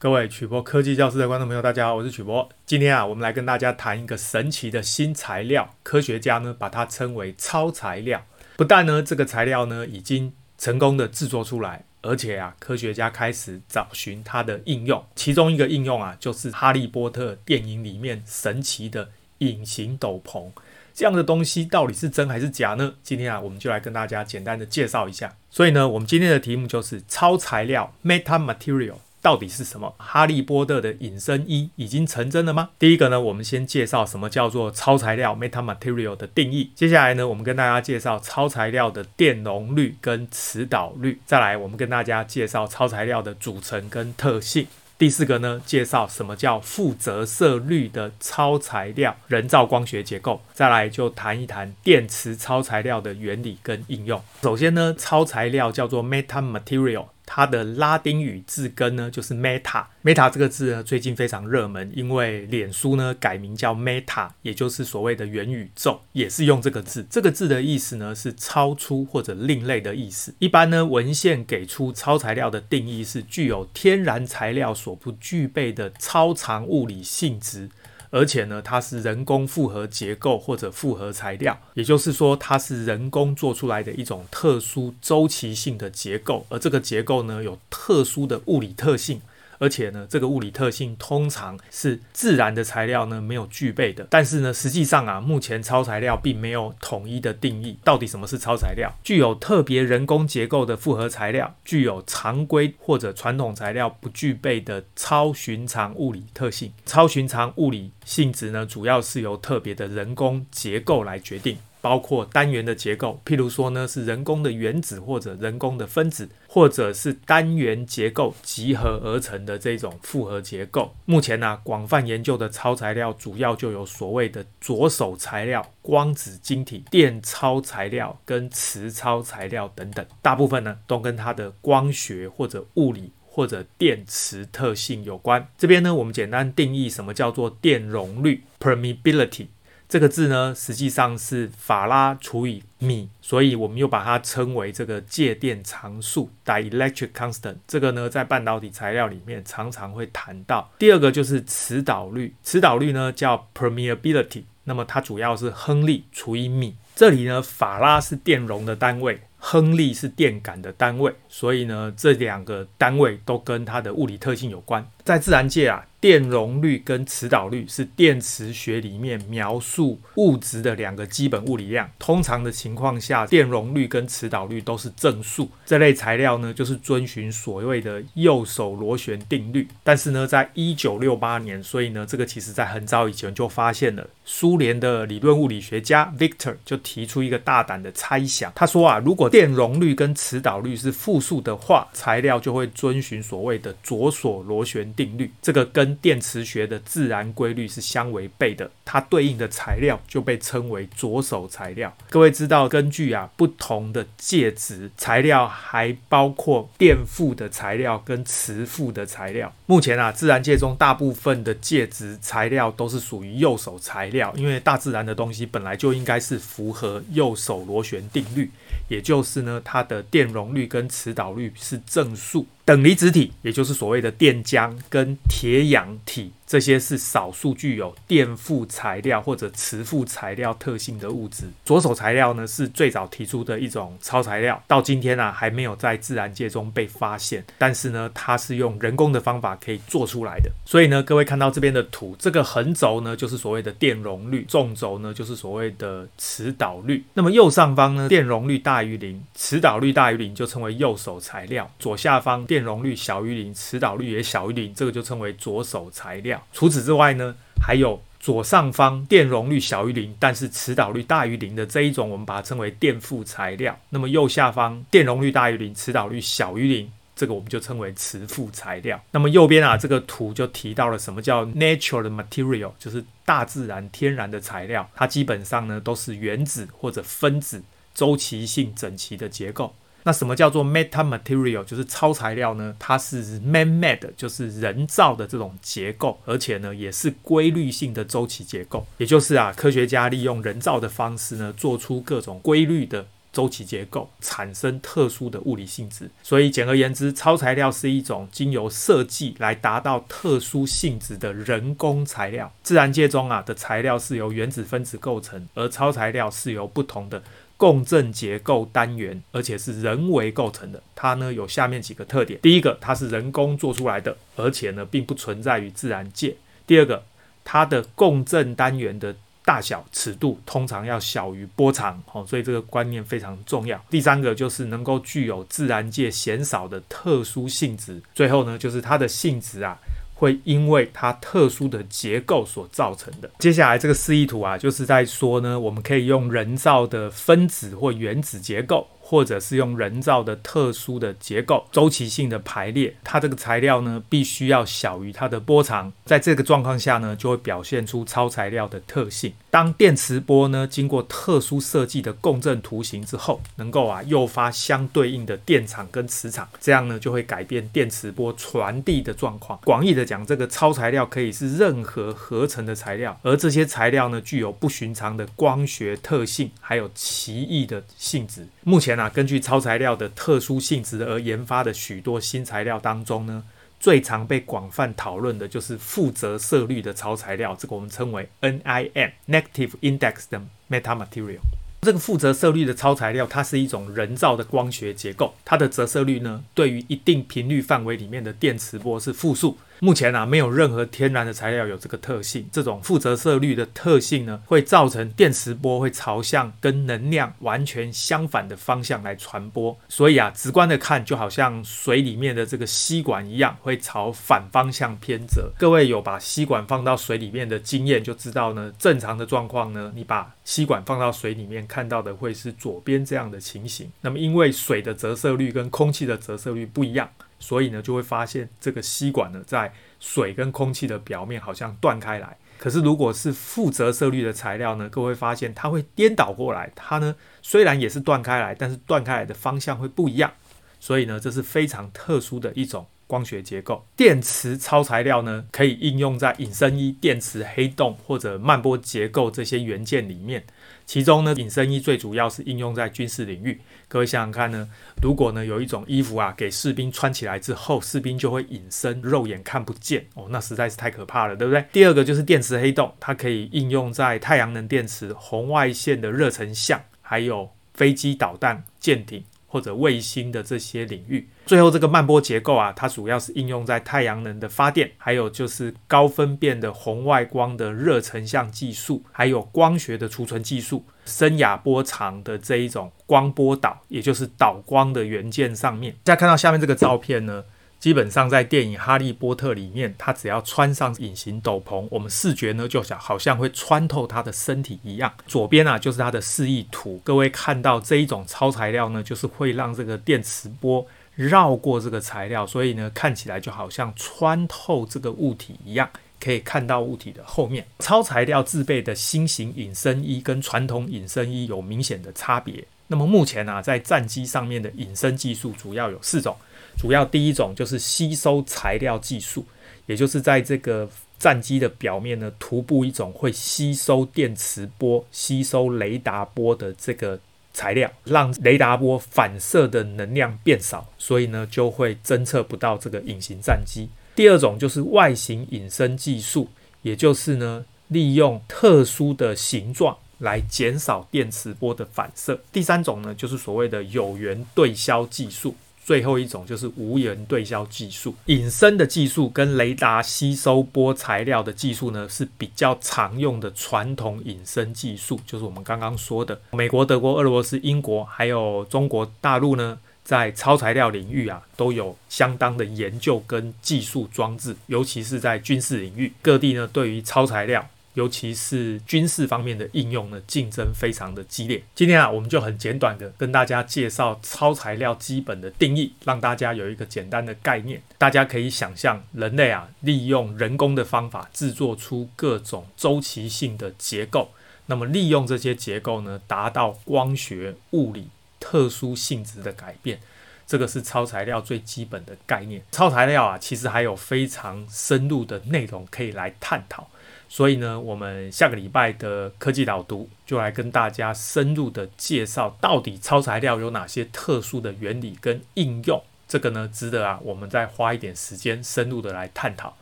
各位曲博科技教室的观众朋友，大家好，我是曲博。今天啊，我们来跟大家谈一个神奇的新材料，科学家呢把它称为超材料。不但呢这个材料呢已经成功的制作出来，而且啊科学家开始找寻它的应用。其中一个应用啊就是《哈利波特》电影里面神奇的隐形斗篷。这样的东西到底是真还是假呢？今天啊我们就来跟大家简单的介绍一下。所以呢，我们今天的题目就是超材料 （Meta Material）。到底是什么？哈利波特的隐身衣已经成真了吗？第一个呢，我们先介绍什么叫做超材料 （metamaterial） 的定义。接下来呢，我们跟大家介绍超材料的电容率跟磁导率。再来，我们跟大家介绍超材料的组成跟特性。第四个呢，介绍什么叫负折射率的超材料人造光学结构。再来就谈一谈电磁超材料的原理跟应用。首先呢，超材料叫做 metamaterial。它的拉丁语字根呢，就是 meta。meta 这个字呢，最近非常热门，因为脸书呢改名叫 Meta，也就是所谓的元宇宙，也是用这个字。这个字的意思呢，是超出或者另类的意思。一般呢，文献给出超材料的定义是具有天然材料所不具备的超长物理性质。而且呢，它是人工复合结构或者复合材料，也就是说，它是人工做出来的一种特殊周期性的结构，而这个结构呢，有特殊的物理特性。而且呢，这个物理特性通常是自然的材料呢没有具备的。但是呢，实际上啊，目前超材料并没有统一的定义，到底什么是超材料？具有特别人工结构的复合材料，具有常规或者传统材料不具备的超寻常物理特性。超寻常物理性质呢，主要是由特别的人工结构来决定。包括单元的结构，譬如说呢，是人工的原子或者人工的分子，或者是单元结构集合而成的这种复合结构。目前呢、啊，广泛研究的超材料主要就有所谓的左手材料、光子晶体、电超材料跟磁超材料等等。大部分呢，都跟它的光学或者物理或者电磁特性有关。这边呢，我们简单定义什么叫做电容率 （permeability）。这个字呢，实际上是法拉除以米，所以我们又把它称为这个介电常数 （dielectric constant）。这个呢，在半导体材料里面常常会谈到。第二个就是磁导率，磁导率呢叫 permeability，那么它主要是亨利除以米。这里呢，法拉是电容的单位，亨利是电感的单位，所以呢，这两个单位都跟它的物理特性有关。在自然界啊。电容率跟磁导率是电磁学里面描述物质的两个基本物理量。通常的情况下，电容率跟磁导率都是正数。这类材料呢，就是遵循所谓的右手螺旋定律。但是呢，在一九六八年，所以呢，这个其实在很早以前就发现了。苏联的理论物理学家 Victor 就提出一个大胆的猜想，他说啊，如果电容率跟磁导率是负数的话，材料就会遵循所谓的左手螺旋定律。这个跟电磁学的自然规律是相违背的，它对应的材料就被称为左手材料。各位知道，根据啊不同的介质，材料还包括电负的材料跟磁负的材料。目前啊，自然界中大部分的介质材料都是属于右手材料，因为大自然的东西本来就应该是符合右手螺旋定律。也就是呢，它的电容率跟磁导率是正数。等离子体，也就是所谓的电浆跟铁氧体。这些是少数具有电负材料或者磁负材料特性的物质。左手材料呢，是最早提出的一种超材料，到今天啊还没有在自然界中被发现。但是呢，它是用人工的方法可以做出来的。所以呢，各位看到这边的图，这个横轴呢就是所谓的电容率，纵轴呢就是所谓的磁导率。那么右上方呢，电容率大于零，磁导率大于零，就称为右手材料。左下方电容率小于零，磁导率也小于零，这个就称为左手材料。除此之外呢，还有左上方电容率小于零，但是磁导率大于零的这一种，我们把它称为电负材料。那么右下方电容率大于零，磁导率小于零，这个我们就称为磁负材料。那么右边啊，这个图就提到了什么叫 natural material，就是大自然天然的材料，它基本上呢都是原子或者分子周期性整齐的结构。那什么叫做 metamaterial，就是超材料呢？它是 man-made，就是人造的这种结构，而且呢也是规律性的周期结构。也就是啊，科学家利用人造的方式呢，做出各种规律的周期结构，产生特殊的物理性质。所以简而言之，超材料是一种经由设计来达到特殊性质的人工材料。自然界中啊的材料是由原子分子构成，而超材料是由不同的共振结构单元，而且是人为构成的。它呢有下面几个特点：第一个，它是人工做出来的，而且呢并不存在于自然界；第二个，它的共振单元的大小尺度通常要小于波长，哦，所以这个观念非常重要。第三个就是能够具有自然界鲜少的特殊性质。最后呢，就是它的性质啊，会因为它特殊的结构所造成的。接下来这个示意图啊，就是在说呢，我们可以用人造的分子或原子结构。或者是用人造的特殊的结构，周期性的排列，它这个材料呢，必须要小于它的波长，在这个状况下呢，就会表现出超材料的特性。当电磁波呢，经过特殊设计的共振图形之后，能够啊诱发相对应的电场跟磁场，这样呢就会改变电磁波传递的状况。广义的讲，这个超材料可以是任何合成的材料，而这些材料呢，具有不寻常的光学特性，还有奇异的性质。目前啊，根据超材料的特殊性质而研发的许多新材料当中呢，最常被广泛讨论的就是负折射率的超材料，这个我们称为 NIM（Negative Index） 的 metamaterial。这个负折射率的超材料，它是一种人造的光学结构，它的折射率呢，对于一定频率范围里面的电磁波是负数。目前啊，没有任何天然的材料有这个特性。这种负折射率的特性呢，会造成电磁波会朝向跟能量完全相反的方向来传播。所以啊，直观的看，就好像水里面的这个吸管一样，会朝反方向偏折。各位有把吸管放到水里面的经验，就知道呢，正常的状况呢，你把吸管放到水里面，看到的会是左边这样的情形。那么，因为水的折射率跟空气的折射率不一样。所以呢，就会发现这个吸管呢，在水跟空气的表面好像断开来。可是如果是负折射率的材料呢，各位发现它会颠倒过来。它呢，虽然也是断开来，但是断开来的方向会不一样。所以呢，这是非常特殊的一种光学结构。电磁超材料呢，可以应用在隐身衣、电磁黑洞或者慢波结构这些元件里面。其中呢，隐身衣最主要是应用在军事领域。各位想想看呢，如果呢有一种衣服啊，给士兵穿起来之后，士兵就会隐身，肉眼看不见哦，那实在是太可怕了，对不对？第二个就是电磁黑洞，它可以应用在太阳能电池、红外线的热成像，还有飞机、导弹、舰艇。或者卫星的这些领域，最后这个慢波结构啊，它主要是应用在太阳能的发电，还有就是高分辨的红外光的热成像技术，还有光学的储存技术，深亚波长的这一种光波导，也就是导光的元件上面。大家看到下面这个照片呢？基本上在电影《哈利波特》里面，他只要穿上隐形斗篷，我们视觉呢就想好像会穿透他的身体一样。左边啊就是它的示意图，各位看到这一种超材料呢，就是会让这个电磁波绕过这个材料，所以呢看起来就好像穿透这个物体一样，可以看到物体的后面。超材料制备的新型隐身衣跟传统隐身衣有明显的差别。那么目前啊，在战机上面的隐身技术主要有四种。主要第一种就是吸收材料技术，也就是在这个战机的表面呢，涂布一种会吸收电磁波、吸收雷达波的这个材料，让雷达波反射的能量变少，所以呢就会侦测不到这个隐形战机。第二种就是外形隐身技术，也就是呢利用特殊的形状来减少电磁波的反射。第三种呢就是所谓的有源对消技术。最后一种就是无源对消技术，隐身的技术跟雷达吸收波材料的技术呢，是比较常用的传统隐身技术，就是我们刚刚说的美国、德国、俄罗斯、英国还有中国大陆呢，在超材料领域啊，都有相当的研究跟技术装置，尤其是在军事领域，各地呢对于超材料。尤其是军事方面的应用呢，竞争非常的激烈。今天啊，我们就很简短的跟大家介绍超材料基本的定义，让大家有一个简单的概念。大家可以想象，人类啊，利用人工的方法制作出各种周期性的结构，那么利用这些结构呢，达到光学、物理特殊性质的改变。这个是超材料最基本的概念。超材料啊，其实还有非常深入的内容可以来探讨。所以呢，我们下个礼拜的科技导读就来跟大家深入的介绍，到底超材料有哪些特殊的原理跟应用。这个呢，值得啊，我们再花一点时间深入的来探讨。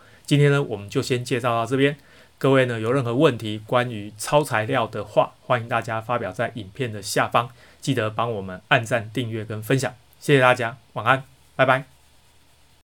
今天呢，我们就先介绍到这边。各位呢，有任何问题关于超材料的话，欢迎大家发表在影片的下方。记得帮我们按赞、订阅跟分享，谢谢大家，晚安，拜拜。